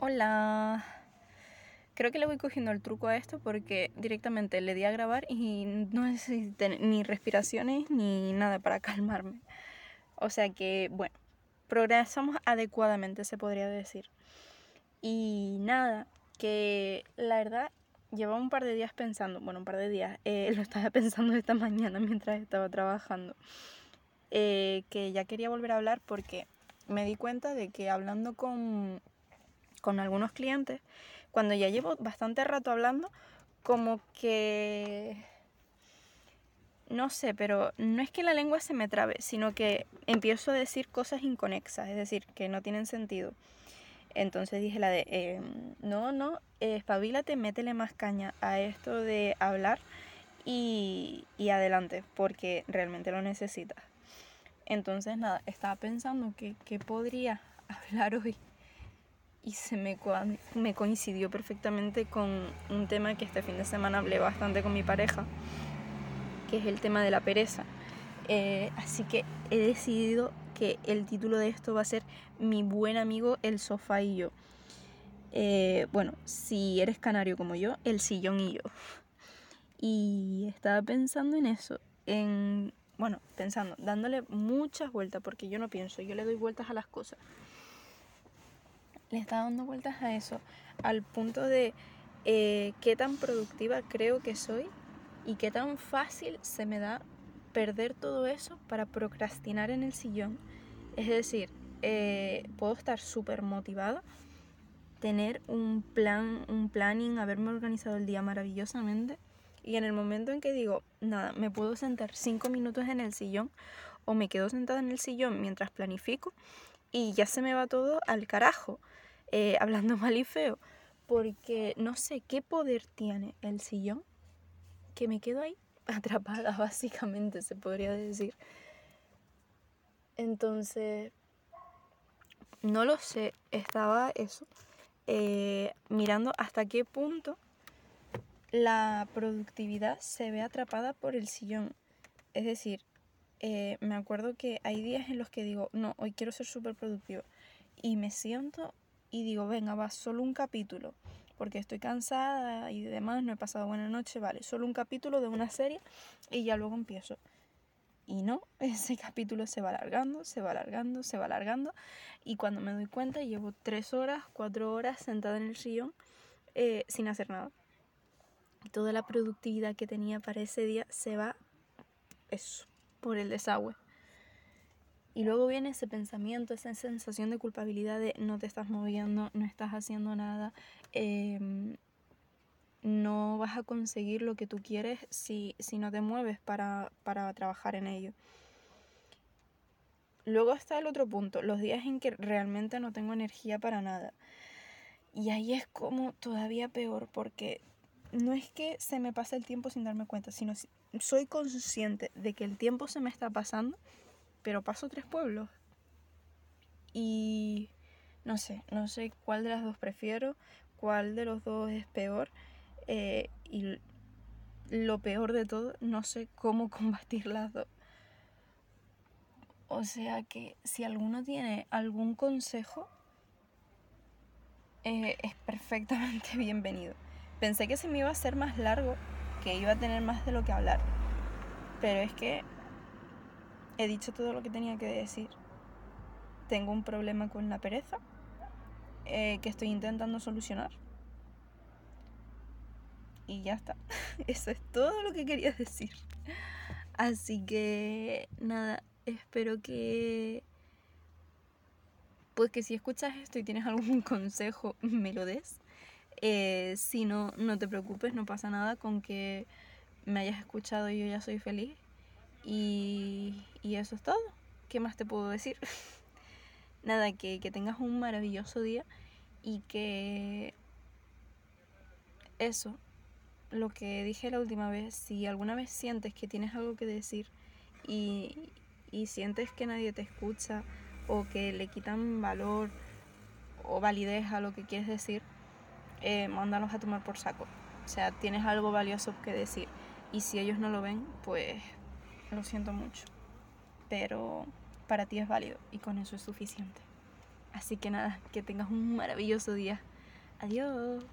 Hola. Creo que le voy cogiendo el truco a esto porque directamente le di a grabar y no necesité ni respiraciones ni nada para calmarme. O sea que, bueno, progresamos adecuadamente, se podría decir. Y nada, que la verdad llevaba un par de días pensando, bueno, un par de días, eh, lo estaba pensando esta mañana mientras estaba trabajando, eh, que ya quería volver a hablar porque me di cuenta de que hablando con con algunos clientes, cuando ya llevo bastante rato hablando, como que... No sé, pero no es que la lengua se me trabe, sino que empiezo a decir cosas inconexas, es decir, que no tienen sentido. Entonces dije la de, em, no, no, espabilate, métele más caña a esto de hablar y, y adelante, porque realmente lo necesitas. Entonces nada, estaba pensando que, que podría hablar hoy y se me, me coincidió perfectamente con un tema que este fin de semana hablé bastante con mi pareja, que es el tema de la pereza. Eh, así que he decidido que el título de esto va a ser Mi buen amigo el sofá y yo. Eh, bueno, si eres canario como yo, el sillón y yo. Y estaba pensando en eso, en, bueno, pensando, dándole muchas vueltas, porque yo no pienso, yo le doy vueltas a las cosas le está dando vueltas a eso, al punto de eh, qué tan productiva creo que soy y qué tan fácil se me da perder todo eso para procrastinar en el sillón. Es decir, eh, puedo estar súper motivada, tener un plan, un planning, haberme organizado el día maravillosamente y en el momento en que digo, nada, me puedo sentar cinco minutos en el sillón o me quedo sentada en el sillón mientras planifico y ya se me va todo al carajo. Eh, hablando mal y feo, porque no sé qué poder tiene el sillón que me quedo ahí atrapada, básicamente, se podría decir. Entonces, no lo sé, estaba eso, eh, mirando hasta qué punto la productividad se ve atrapada por el sillón. Es decir, eh, me acuerdo que hay días en los que digo, no, hoy quiero ser súper productivo. Y me siento y digo, venga, va, solo un capítulo, porque estoy cansada y demás, no he pasado buena noche, vale, solo un capítulo de una serie y ya luego empiezo. Y no, ese capítulo se va alargando, se va alargando, se va alargando. Y cuando me doy cuenta, llevo tres horas, cuatro horas sentada en el sillón eh, sin hacer nada. Y toda la productividad que tenía para ese día se va, eso, por el desagüe. Y luego viene ese pensamiento, esa sensación de culpabilidad de no te estás moviendo, no estás haciendo nada, em, no vas a conseguir lo que tú quieres si, no te mueves para, para trabajar en ello. Luego está el otro punto, los días en que realmente no tengo energía para nada. Y ahí es como todavía peor porque no es que se me pase el tiempo sin darme cuenta, sino soy consciente de que el tiempo se me está pasando pero paso tres pueblos. Y no sé, no sé cuál de las dos prefiero, cuál de los dos es peor. Eh, y lo peor de todo, no sé cómo combatir las dos. O sea que si alguno tiene algún consejo, eh, es perfectamente bienvenido. Pensé que se me iba a hacer más largo, que iba a tener más de lo que hablar. Pero es que He dicho todo lo que tenía que decir. Tengo un problema con la pereza eh, que estoy intentando solucionar. Y ya está. Eso es todo lo que quería decir. Así que nada, espero que... Pues que si escuchas esto y tienes algún consejo, me lo des. Eh, si no, no te preocupes, no pasa nada con que me hayas escuchado y yo ya soy feliz. Y, eso es todo. ¿Qué más te puedo decir? Nada, que, que tengas un maravilloso día y que eso, lo que dije la última vez, si alguna vez sientes que tienes algo que decir y, y sientes que nadie te escucha o que le quitan valor o validez a lo que quieres decir, eh, mándalos a tomar por saco. O sea, tienes algo valioso que decir. Y si ellos no lo ven, pues lo siento mucho, pero para ti es válido y con eso es suficiente. Así que nada, que tengas un maravilloso día. Adiós.